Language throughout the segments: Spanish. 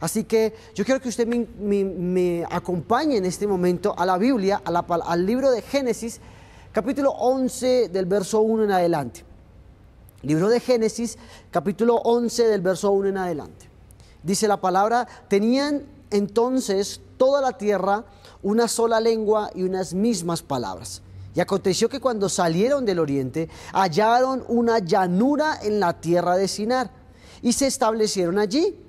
Así que yo quiero que usted me, acompañe en este momento a la Biblia, al libro de Génesis, capítulo 11 del verso 1 en adelante. Libro de Génesis, capítulo 11 del verso 1 en adelante. Dice la palabra, tenían entonces toda la tierra una sola lengua y unas mismas palabras. Y aconteció que cuando salieron del oriente, hallaron una llanura en la tierra de Sinar y se establecieron allí.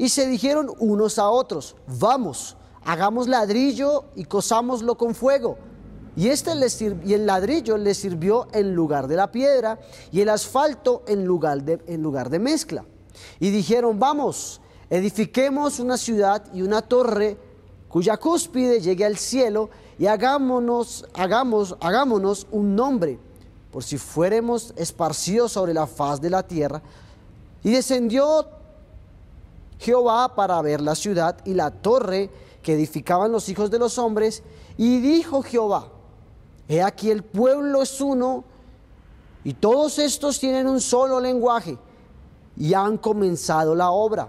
Y se dijeron unos a otros, vamos, hagamos ladrillo y cosámoslo con fuego. Y, este les el ladrillo les sirvió en lugar de la piedra y el asfalto en lugar de, en lugar de mezcla. Y dijeron, vamos, edifiquemos una ciudad y una torre cuya cúspide llegue al cielo y hagámonos, hagamos, hagámonos un nombre, por si fuéramos esparcidos sobre la faz de la tierra. Y descendió Jehová para ver la ciudad y la torre que edificaban los hijos de los hombres. Y dijo Jehová, he aquí el pueblo es uno y todos estos tienen un solo lenguaje y han comenzado la obra.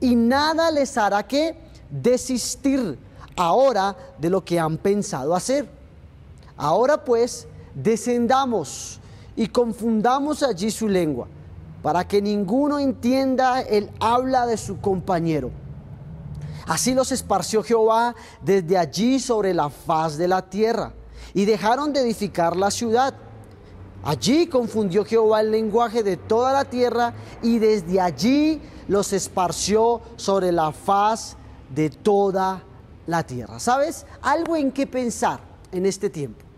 Y nada les hará que desistir ahora de lo que han pensado hacer. Ahora pues, descendamos y confundamos allí su lengua, para que ninguno entienda el habla de su compañero. Así los esparció Jehová desde allí sobre la faz de la tierra, y dejaron de edificar la ciudad. Allí confundió Jehová el lenguaje de toda la tierra, y desde allí los esparció sobre la faz de toda la tierra. ¿Sabes? Algo en qué pensar en este tiempo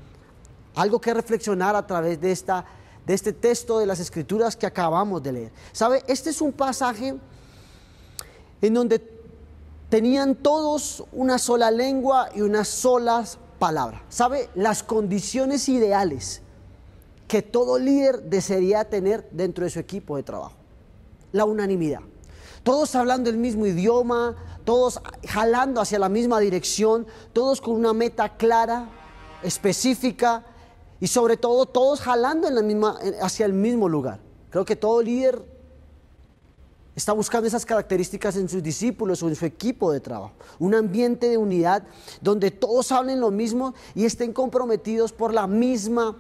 algo que reflexionar a través de, esta, de este texto de las escrituras que acabamos de leer. ¿Sabe? Este es un pasaje en donde tenían todos una sola lengua y una sola palabra. ¿Sabe? Las condiciones ideales que todo líder desearía tener dentro de su equipo de trabajo. La unanimidad. Todos hablando el mismo idioma, todos jalando hacia la misma dirección, todos con una meta clara, específica y sobre todo todos jalando en la misma, hacia el mismo lugar. Creo que todo líder está buscando esas características en sus discípulos o en su equipo de trabajo. Un ambiente de unidad donde todos hablen lo mismo y estén comprometidos por la misma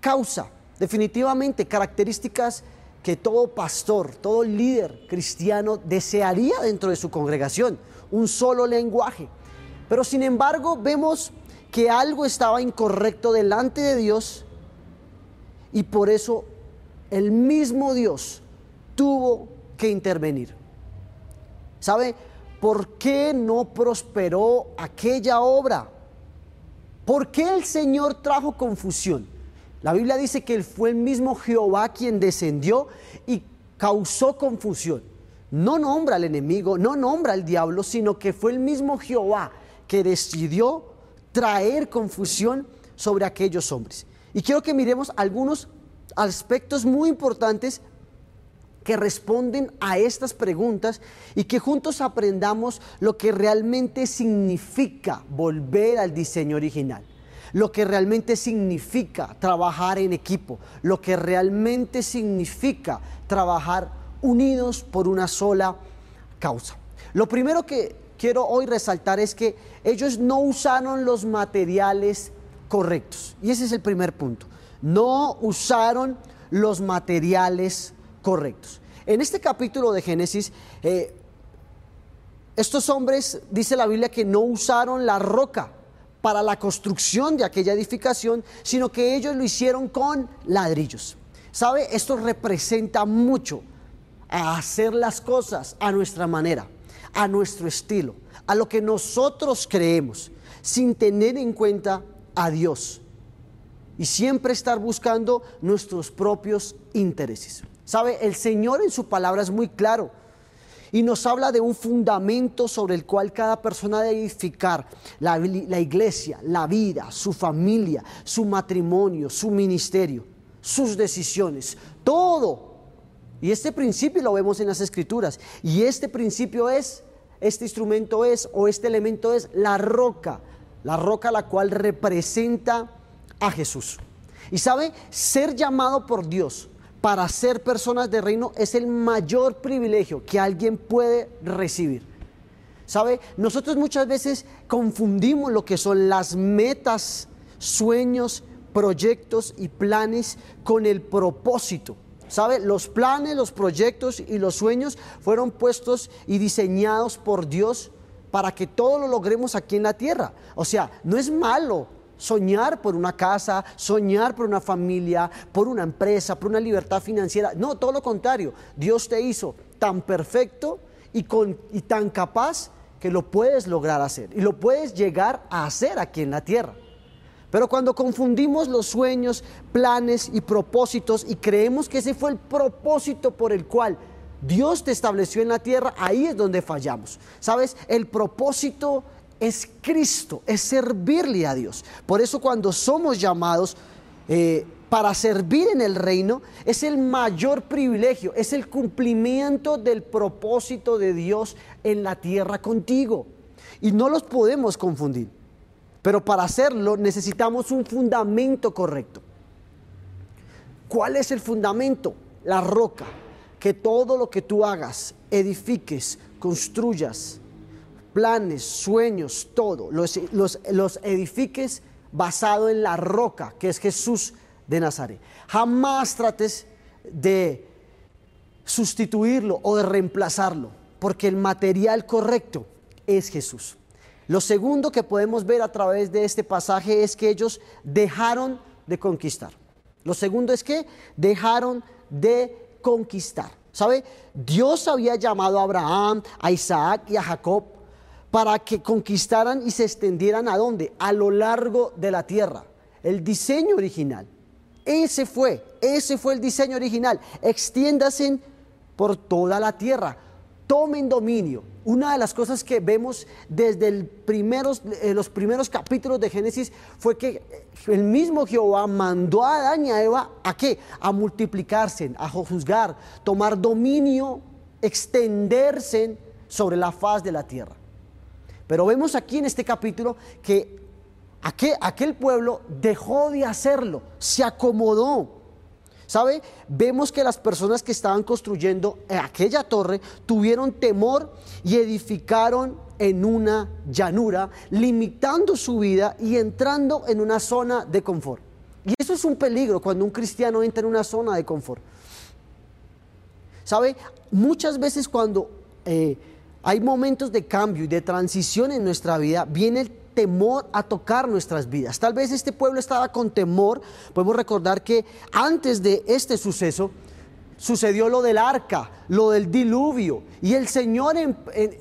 causa. Definitivamente características que todo pastor, todo líder cristiano desearía dentro de su congregación. Un solo lenguaje. Pero sin embargo vemos que algo estaba incorrecto delante de Dios y por eso el mismo Dios tuvo que intervenir. ¿Sabe por qué no prosperó aquella obra? ¿Por qué el Señor trajo confusión? La Biblia dice que fue el mismo Jehová quien descendió y causó confusión. No nombra al enemigo, no nombra al diablo, sino que fue el mismo Jehová que decidió traer confusión sobre aquellos hombres. Y quiero que miremos algunos aspectos muy importantes que responden a estas preguntas y que juntos aprendamos lo que realmente significa volver al diseño original, lo que realmente significa trabajar en equipo, lo que realmente significa trabajar unidos por una sola causa. Lo primero que quiero hoy resaltar es que ellos no usaron los materiales correctos. Y ese es el primer punto. No usaron los materiales correctos. En este capítulo de Génesis, eh, estos hombres, dice la Biblia, que no usaron la roca para la construcción de aquella edificación, sino que ellos lo hicieron con ladrillos. ¿Sabe? Esto representa mucho hacer las cosas a nuestra manera, a nuestro estilo, a lo que nosotros creemos, sin tener en cuenta a Dios y siempre estar buscando nuestros propios intereses. ¿Sabe? El Señor en su palabra es muy claro y nos habla de un fundamento sobre el cual cada persona debe edificar la, la iglesia, la vida, su familia, su matrimonio, su ministerio, sus decisiones, todo. Y este principio lo vemos en las escrituras. Y este principio es, este instrumento es, o este elemento es la roca, la roca la cual representa a Jesús. Y sabe, ser llamado por Dios para ser personas de reino es el mayor privilegio que alguien puede recibir. ¿Sabe? Nosotros muchas veces confundimos lo que son las metas, sueños, proyectos y planes con el propósito. ¿Sabe? Los planes, los proyectos y los sueños fueron puestos y diseñados por Dios para que todo lo logremos aquí en la tierra. O sea, no es malo soñar por una casa, soñar por una familia, por una empresa, por una libertad financiera. No, todo lo contrario. Dios te hizo tan perfecto y, y tan capaz que lo puedes lograr hacer y lo puedes llegar a hacer aquí en la tierra. Pero cuando confundimos los sueños, planes y propósitos y creemos que ese fue el propósito por el cual Dios te estableció en la tierra, ahí es donde fallamos. ¿Sabes? El propósito es Cristo, es servirle a Dios. Por eso cuando somos llamados eh, para servir en el reino, es el mayor privilegio, es el cumplimiento del propósito de Dios en la tierra contigo. Y no los podemos confundir. Pero para hacerlo necesitamos un fundamento correcto. ¿Cuál es el fundamento? La roca que todo lo que tú hagas, edifiques, construyas, planes, sueños, todo, los, edifiques basado en la roca, que es Jesús de Nazaret. Jamás trates de sustituirlo o de reemplazarlo, porque el material correcto es Jesús. Lo segundo que podemos ver a través de este pasaje es que ellos dejaron de conquistar. Lo segundo es que dejaron de conquistar. ¿Sabe? Dios había llamado a Abraham, a Isaac y a Jacob para que conquistaran y se extendieran a dónde? A lo largo de la tierra. El diseño original. Ese fue, ese fue el diseño original. Extiéndase por toda la tierra tomen dominio. Una de las cosas que vemos desde eh, los primeros capítulos de Génesis fue que el mismo Jehová mandó a Adán y a Eva a qué? A multiplicarse, a juzgar, tomar dominio, extenderse sobre la faz de la tierra. Pero vemos aquí en este capítulo que aquel pueblo dejó de hacerlo, se acomodó ¿Sabe? Vemos que las personas que estaban construyendo aquella torre tuvieron temor y edificaron en una llanura, limitando su vida y entrando en una zona de confort. Y eso es un peligro cuando un cristiano entra en una zona de confort. ¿Sabe? Muchas veces cuando eh, hay momentos de cambio y de transición en nuestra vida, viene el temor a tocar nuestras vidas. Tal vez este pueblo estaba con temor. Podemos recordar que antes de este suceso sucedió lo del arca, lo del diluvio. Y el Señor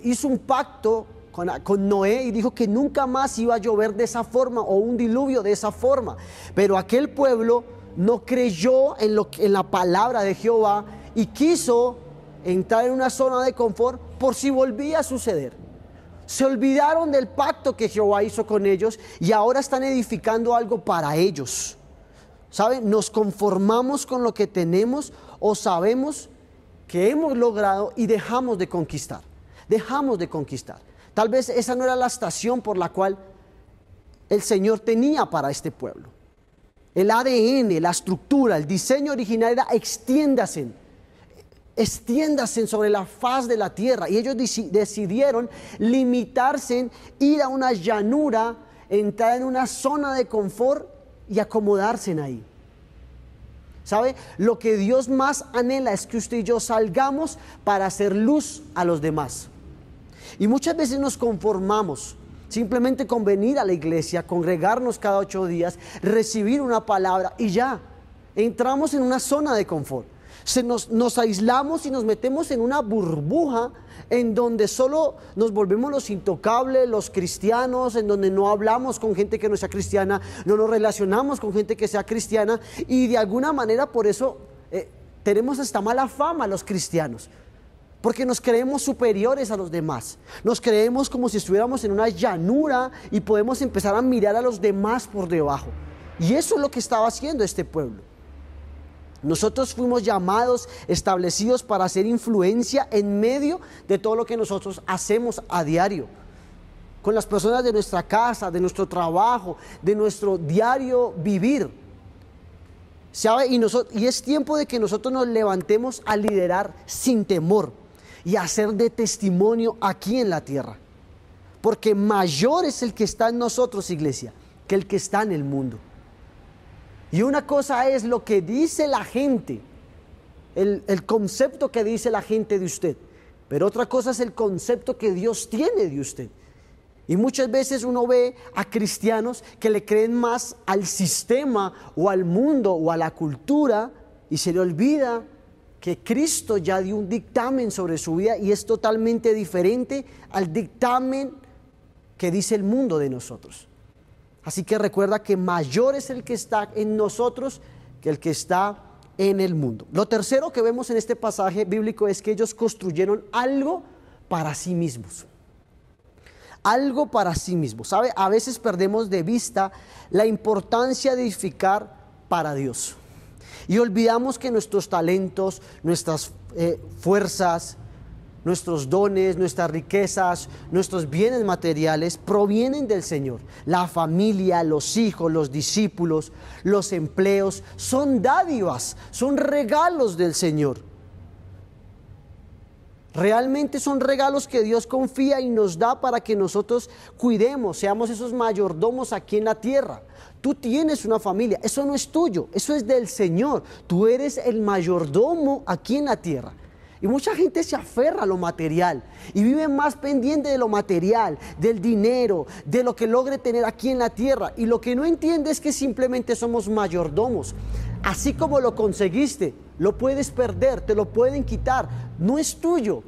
hizo un pacto con, con, Noé y dijo que nunca más iba a llover de esa forma o un diluvio de esa forma. Pero aquel pueblo no creyó en, lo, en la palabra de Jehová y quiso entrar en una zona de confort por si volvía a suceder. Se olvidaron del pacto que Jehová hizo con ellos y ahora están edificando algo para ellos. ¿Saben? Nos conformamos con lo que tenemos o sabemos que hemos logrado y dejamos de conquistar. Dejamos de conquistar. Tal vez esa no era la estación por la cual el Señor tenía para este pueblo. El ADN, la estructura, el diseño original era extiéndase extiéndase sobre la faz de la tierra. Y ellos decidieron limitarse, ir a una llanura, entrar en una zona de confort y acomodarse ahí. ¿Sabe? Lo que Dios más anhela es que usted y yo salgamos para hacer luz a los demás. Y muchas veces nos conformamos simplemente con venir a la iglesia, congregarnos cada ocho días, recibir una palabra y ya. Entramos en una zona de confort nos, aislamos y nos metemos en una burbuja en donde solo nos volvemos los intocables, los cristianos, en donde no hablamos con gente que no sea cristiana, no nos relacionamos con gente que sea cristiana y de alguna manera por eso eh, tenemos esta mala fama los cristianos. Porque nos creemos superiores a los demás. Nos creemos como si estuviéramos en una llanura y podemos empezar a mirar a los demás por debajo. Y eso es lo que estaba haciendo este pueblo. Nosotros fuimos llamados, establecidos para hacer influencia en medio de todo lo que nosotros hacemos a diario. Con las personas de nuestra casa, de nuestro trabajo, de nuestro diario vivir. Y, y es tiempo de que nosotros nos levantemos a liderar sin temor y a hacer de testimonio aquí en la tierra. Porque mayor es el que está en nosotros, iglesia, que el que está en el mundo. Y una cosa es lo que dice la gente, el, concepto que dice la gente de usted. Pero otra cosa es el concepto que Dios tiene de usted. Y muchas veces uno ve a cristianos que le creen más al sistema o al mundo o a la cultura y se le olvida que Cristo ya dio un dictamen sobre su vida y es totalmente diferente al dictamen que dice el mundo de nosotros. Así que recuerda que mayor es el que está en nosotros que el que está en el mundo. Lo tercero que vemos en este pasaje bíblico es que ellos construyeron algo para sí mismos algo para sí mismo. ¿Sabe? A veces perdemos de vista la importancia de edificar para Dios. Y olvidamos que nuestros talentos, nuestras eh, fuerzas, nuestros dones, nuestras riquezas, nuestros bienes materiales provienen del Señor. La familia, los hijos, los discípulos, los empleos, son dádivas, son regalos del Señor. Realmente son regalos que Dios confía y nos da para que nosotros cuidemos, seamos esos mayordomos aquí en la tierra. Tú tienes una familia, eso no es tuyo, eso es del Señor. Tú eres el mayordomo aquí en la tierra. Y mucha gente se aferra a lo material y vive más pendiente de lo material, del dinero, de lo que logre tener aquí en la tierra. Y lo que no entiende es que simplemente somos mayordomos. Así como lo conseguiste, lo puedes perder, te lo pueden quitar, no es tuyo.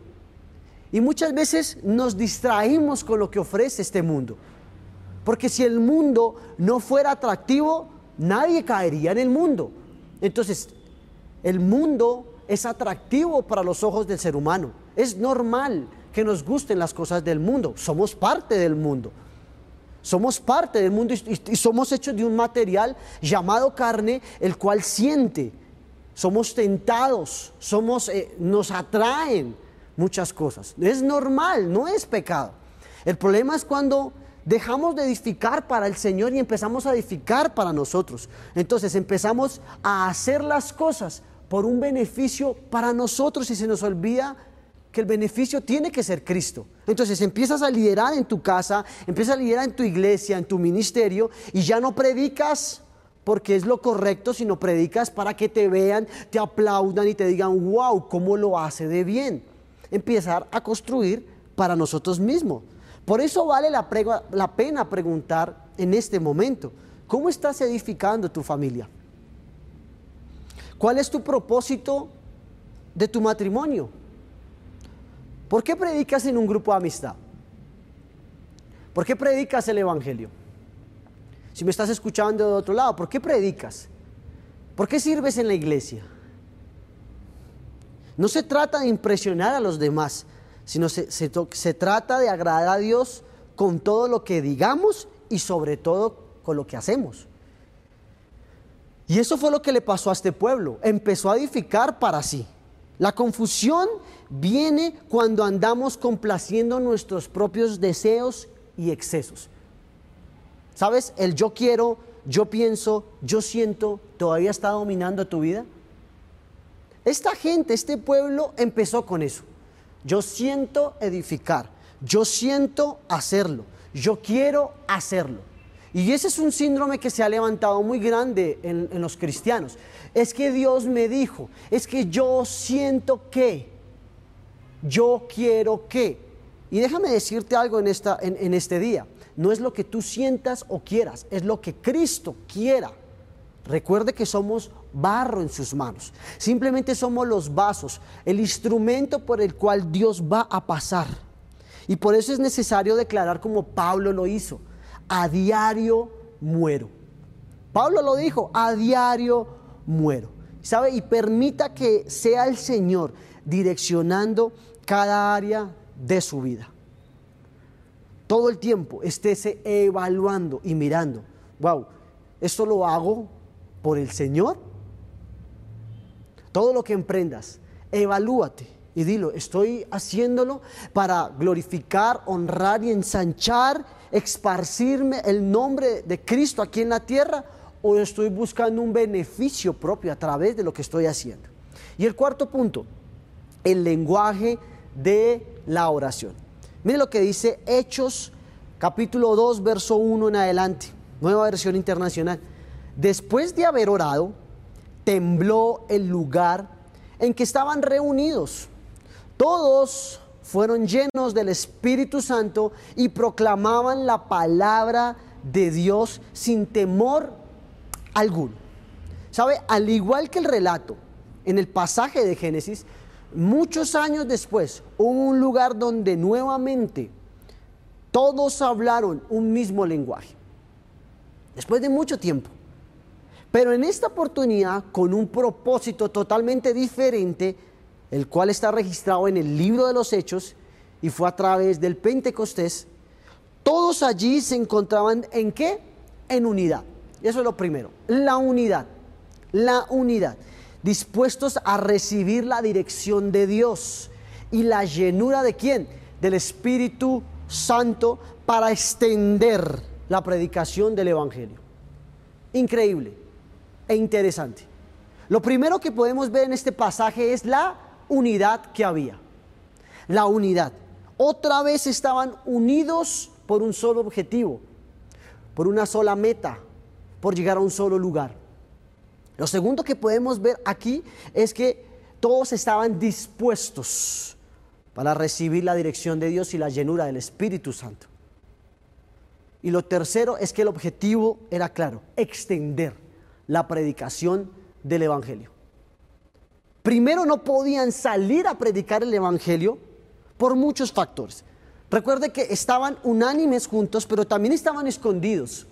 Y muchas veces nos distraímos con lo que ofrece este mundo. Porque si el mundo no fuera atractivo, nadie caería en el mundo. Entonces, el mundo es atractivo para los ojos del ser humano. Es normal que nos gusten las cosas del mundo. Somos parte del mundo. Somos parte del mundo y, somos hechos de un material llamado carne, el cual siente. Somos tentados, somos, eh, nos atraen muchas cosas. Es normal, no es pecado. El problema es cuando dejamos de edificar para el Señor y empezamos a edificar para nosotros. Entonces empezamos a hacer las cosas por un beneficio para nosotros y se nos olvida que el beneficio tiene que ser Cristo. Entonces empiezas a liderar en tu casa, empiezas a liderar en tu iglesia, en tu ministerio, y ya no predicas porque es lo correcto, sino predicas para que te vean, te aplaudan y te digan, wow, ¿cómo lo hace de bien? Empezar a construir para nosotros mismos. Por eso vale la, la pena preguntar en este momento, ¿cómo estás edificando tu familia? ¿Cuál es tu propósito de tu matrimonio? ¿Por qué predicas en un grupo de amistad? ¿Por qué predicas el Evangelio? Si me estás escuchando de otro lado, ¿por qué predicas? ¿Por qué sirves en la iglesia? No se trata de impresionar a los demás, sino se, se trata de agradar a Dios con todo lo que digamos y sobre todo con lo que hacemos. Y eso fue lo que le pasó a este pueblo. Empezó a edificar para sí. La confusión viene cuando andamos complaciendo nuestros propios deseos y excesos. ¿Sabes? El yo quiero, yo pienso, yo siento, todavía está dominando tu vida. Esta gente, este pueblo empezó con eso. Yo siento edificar, yo siento hacerlo, yo quiero hacerlo. Y ese es un síndrome que se ha levantado muy grande en, los cristianos. Es que Dios me dijo, es que yo siento que, yo quiero que. Y déjame decirte algo en, esta, en este día. No es lo que tú sientas o quieras, es lo que Cristo quiera. Recuerde que somos barro en sus manos. Simplemente somos los vasos, el instrumento por el cual Dios va a pasar. Y por eso es necesario declarar como Pablo lo hizo a diario muero. Pablo lo dijo, a diario muero. ¿Sabe? Y permita que sea el Señor direccionando cada área de su vida. Todo el tiempo estése evaluando y mirando. Wow, ¿esto lo hago por el Señor? Todo lo que emprendas, evalúate y dilo, estoy haciéndolo para glorificar, honrar y ensanchar esparcirme el nombre de Cristo aquí en la tierra o estoy buscando un beneficio propio a través de lo que estoy haciendo? Y el cuarto punto, el lenguaje de la oración. Mire lo que dice Hechos capítulo 2, verso 1 en adelante, nueva versión internacional. Después de haber orado, tembló el lugar en que estaban reunidos. Todos fueron llenos del Espíritu Santo y proclamaban la palabra de Dios sin temor alguno. ¿Sabe? Al igual que el relato en el pasaje de Génesis, muchos años después hubo un lugar donde nuevamente todos hablaron un mismo lenguaje. Después de mucho tiempo. Pero en esta oportunidad, con un propósito totalmente diferente, el cual está registrado en el libro de los Hechos y fue a través del Pentecostés, todos allí se encontraban en qué? En unidad. Eso es lo primero, la unidad, la unidad, dispuestos a recibir la dirección de Dios y la llenura de quién? Del Espíritu Santo para extender la predicación del Evangelio. Increíble e interesante. Lo primero que podemos ver en este pasaje es la unidad que había. La unidad. Otra vez estaban unidos por un solo objetivo, por una sola meta, por llegar a un solo lugar. Lo segundo que podemos ver aquí es que todos estaban dispuestos para recibir la dirección de Dios y la llenura del Espíritu Santo. Y lo tercero es que el objetivo era claro, extender la predicación del Evangelio. Primero no podían salir a predicar el Evangelio por muchos factores. Recuerde que estaban unánimes juntos, pero también estaban escondidos.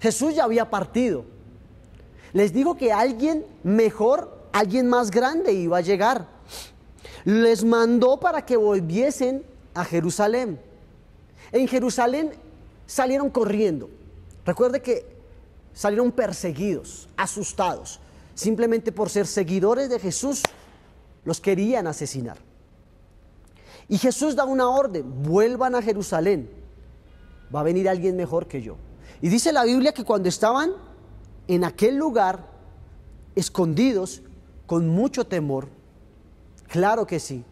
Jesús ya había partido. Les dijo que alguien mejor, alguien más grande iba a llegar. Les mandó para que volviesen a Jerusalén. En Jerusalén salieron corriendo. Recuerde que salieron perseguidos, asustados, simplemente por ser seguidores de Jesús, los querían asesinar. Y Jesús da una orden, vuelvan a Jerusalén, va a venir alguien mejor que yo. Y dice la Biblia que cuando estaban en aquel lugar, escondidos, con mucho temor, claro que sí,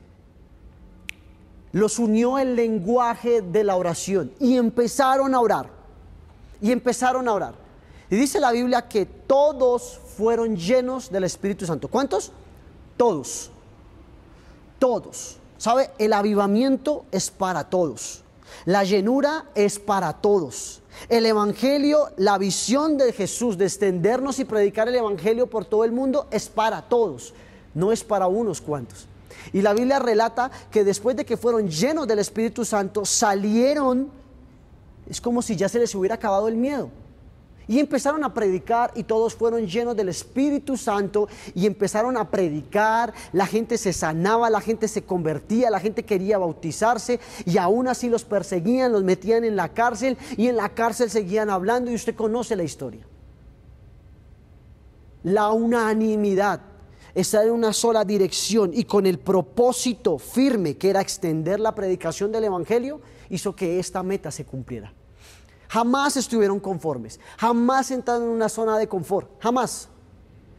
los unió el lenguaje de la oración y empezaron a orar. Y empezaron a orar. Dice la Biblia que todos fueron llenos del Espíritu Santo. ¿Cuántos? Todos. Todos. ¿Sabe? El avivamiento es para todos. La llenura es para todos. El Evangelio, la visión de Jesús de extendernos y predicar el Evangelio por todo el mundo es para todos, no es para unos cuantos. Y la Biblia relata que después de que fueron llenos del Espíritu Santo, salieron, es como si ya se les hubiera acabado el miedo. Y empezaron a predicar y todos fueron llenos del Espíritu Santo y empezaron a predicar, la gente se sanaba, la gente se convertía, la gente quería bautizarse y aún así los perseguían, los metían en la cárcel y en la cárcel seguían hablando y usted conoce la historia. La unanimidad, estar en una sola dirección y con el propósito firme que era extender la predicación del Evangelio, hizo que esta meta se cumpliera. Jamás estuvieron conformes, jamás entraron en una zona de confort, jamás.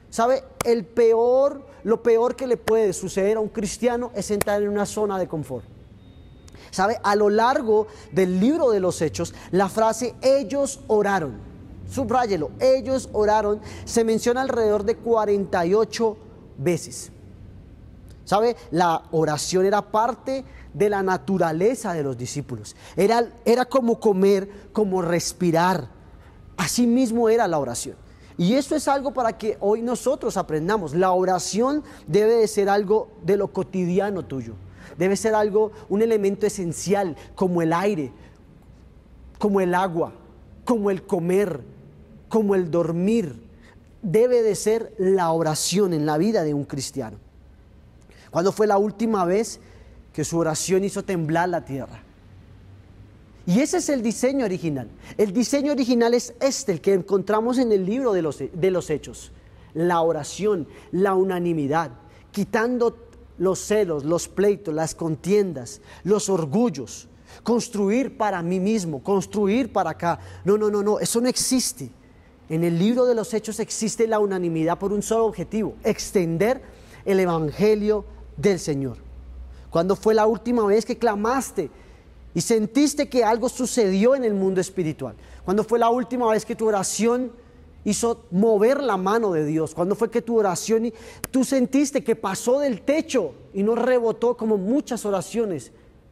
¿Sabe? El peor, lo peor que le puede suceder a un cristiano es entrar en una zona de confort. ¿Sabe? A lo largo del libro de los Hechos, la frase ellos oraron, subráyelo, ellos oraron, se menciona alrededor de 48 veces. ¿Sabe? La oración era parte de la naturaleza de los discípulos. Era, era como comer, como respirar. Así mismo era la oración. Y eso es algo para que hoy nosotros aprendamos. La oración debe de ser algo de lo cotidiano tuyo. Debe ser algo, un elemento esencial, como el aire, como el agua, como el comer, como el dormir. Debe de ser la oración en la vida de un cristiano. ¿Cuándo fue la última vez que su oración hizo temblar la tierra. Y ese es el diseño original. El diseño original es este, el que encontramos en el libro de los, de los hechos. La oración, la unanimidad, quitando los celos, los pleitos, las contiendas, los orgullos. construir para mí mismo, construir para acá. No, no, no, no, eso no existe. En el libro de los hechos existe la unanimidad por un solo objetivo, extender el Evangelio del Señor. ¿Cuándo fue la última vez que clamaste y sentiste que algo sucedió en el mundo espiritual? ¿Cuándo fue la última vez que tu oración hizo mover la mano de Dios? ¿Cuándo fue que tu oración, tú sentiste que pasó del techo y no rebotó como muchas oraciones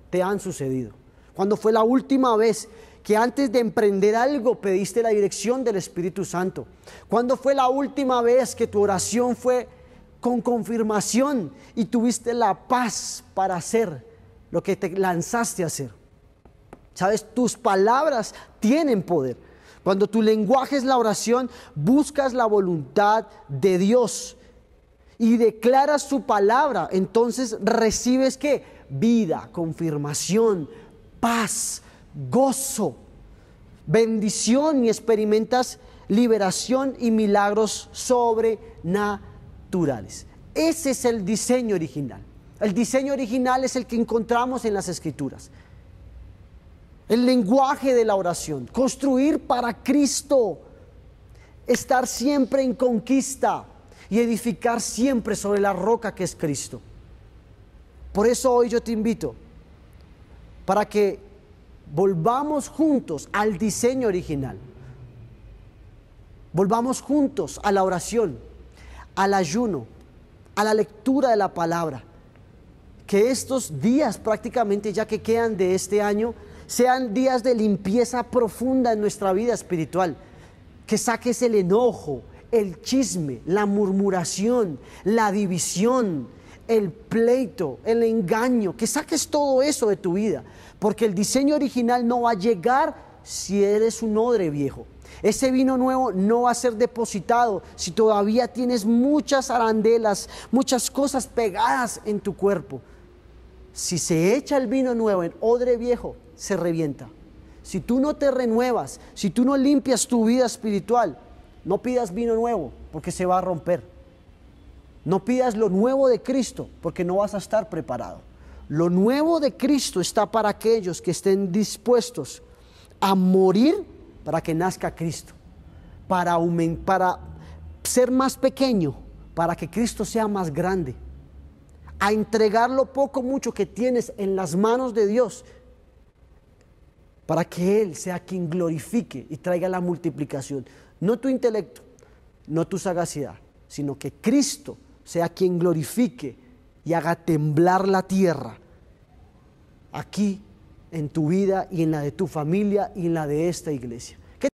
te han sucedido? ¿Cuándo fue la última vez que antes de emprender algo pediste la dirección del Espíritu Santo? ¿Cuándo fue la última vez que tu oración fue con confirmación y tuviste la paz para hacer lo que te lanzaste a hacer? Sabes, tus palabras tienen poder. Cuando tu lenguaje es la oración, buscas la voluntad de Dios y declaras su palabra, entonces recibes qué? Vida, confirmación, paz, gozo, bendición y experimentas liberación y milagros sobrenaturales. Ese es el diseño original. El diseño original es el que encontramos en las escrituras. El lenguaje de la oración, construir para Cristo, estar siempre en conquista y edificar siempre sobre la roca que es Cristo. Por eso hoy yo te invito para que volvamos juntos al diseño original. Volvamos juntos a la oración, al ayuno, a la lectura de la palabra. Que estos días prácticamente ya que quedan de este año sean días de limpieza profunda en nuestra vida espiritual. Que saques el enojo, el chisme, la murmuración, la división, el pleito, el engaño, que saques todo eso de tu vida, porque el diseño original no va a llegar si eres un odre viejo. Ese vino nuevo no va a ser depositado si todavía tienes muchas arandelas, muchas cosas pegadas en tu cuerpo. Si se echa el vino nuevo en odre viejo, se revienta. Si tú no te renuevas, si tú no limpias tu vida espiritual, no pidas vino nuevo porque se va a romper. No pidas lo nuevo de Cristo porque no vas a estar preparado. Lo nuevo de Cristo está para aquellos que estén dispuestos a morir para que nazca Cristo, para, para ser más pequeño, para que Cristo sea más grande, a entregar lo poco mucho que tienes en las manos de Dios, para que Él sea quien glorifique y traiga la multiplicación. No tu intelecto, no tu sagacidad, sino que Cristo sea quien glorifique y haga temblar la tierra aquí en tu vida y en la de tu familia y en la de esta iglesia.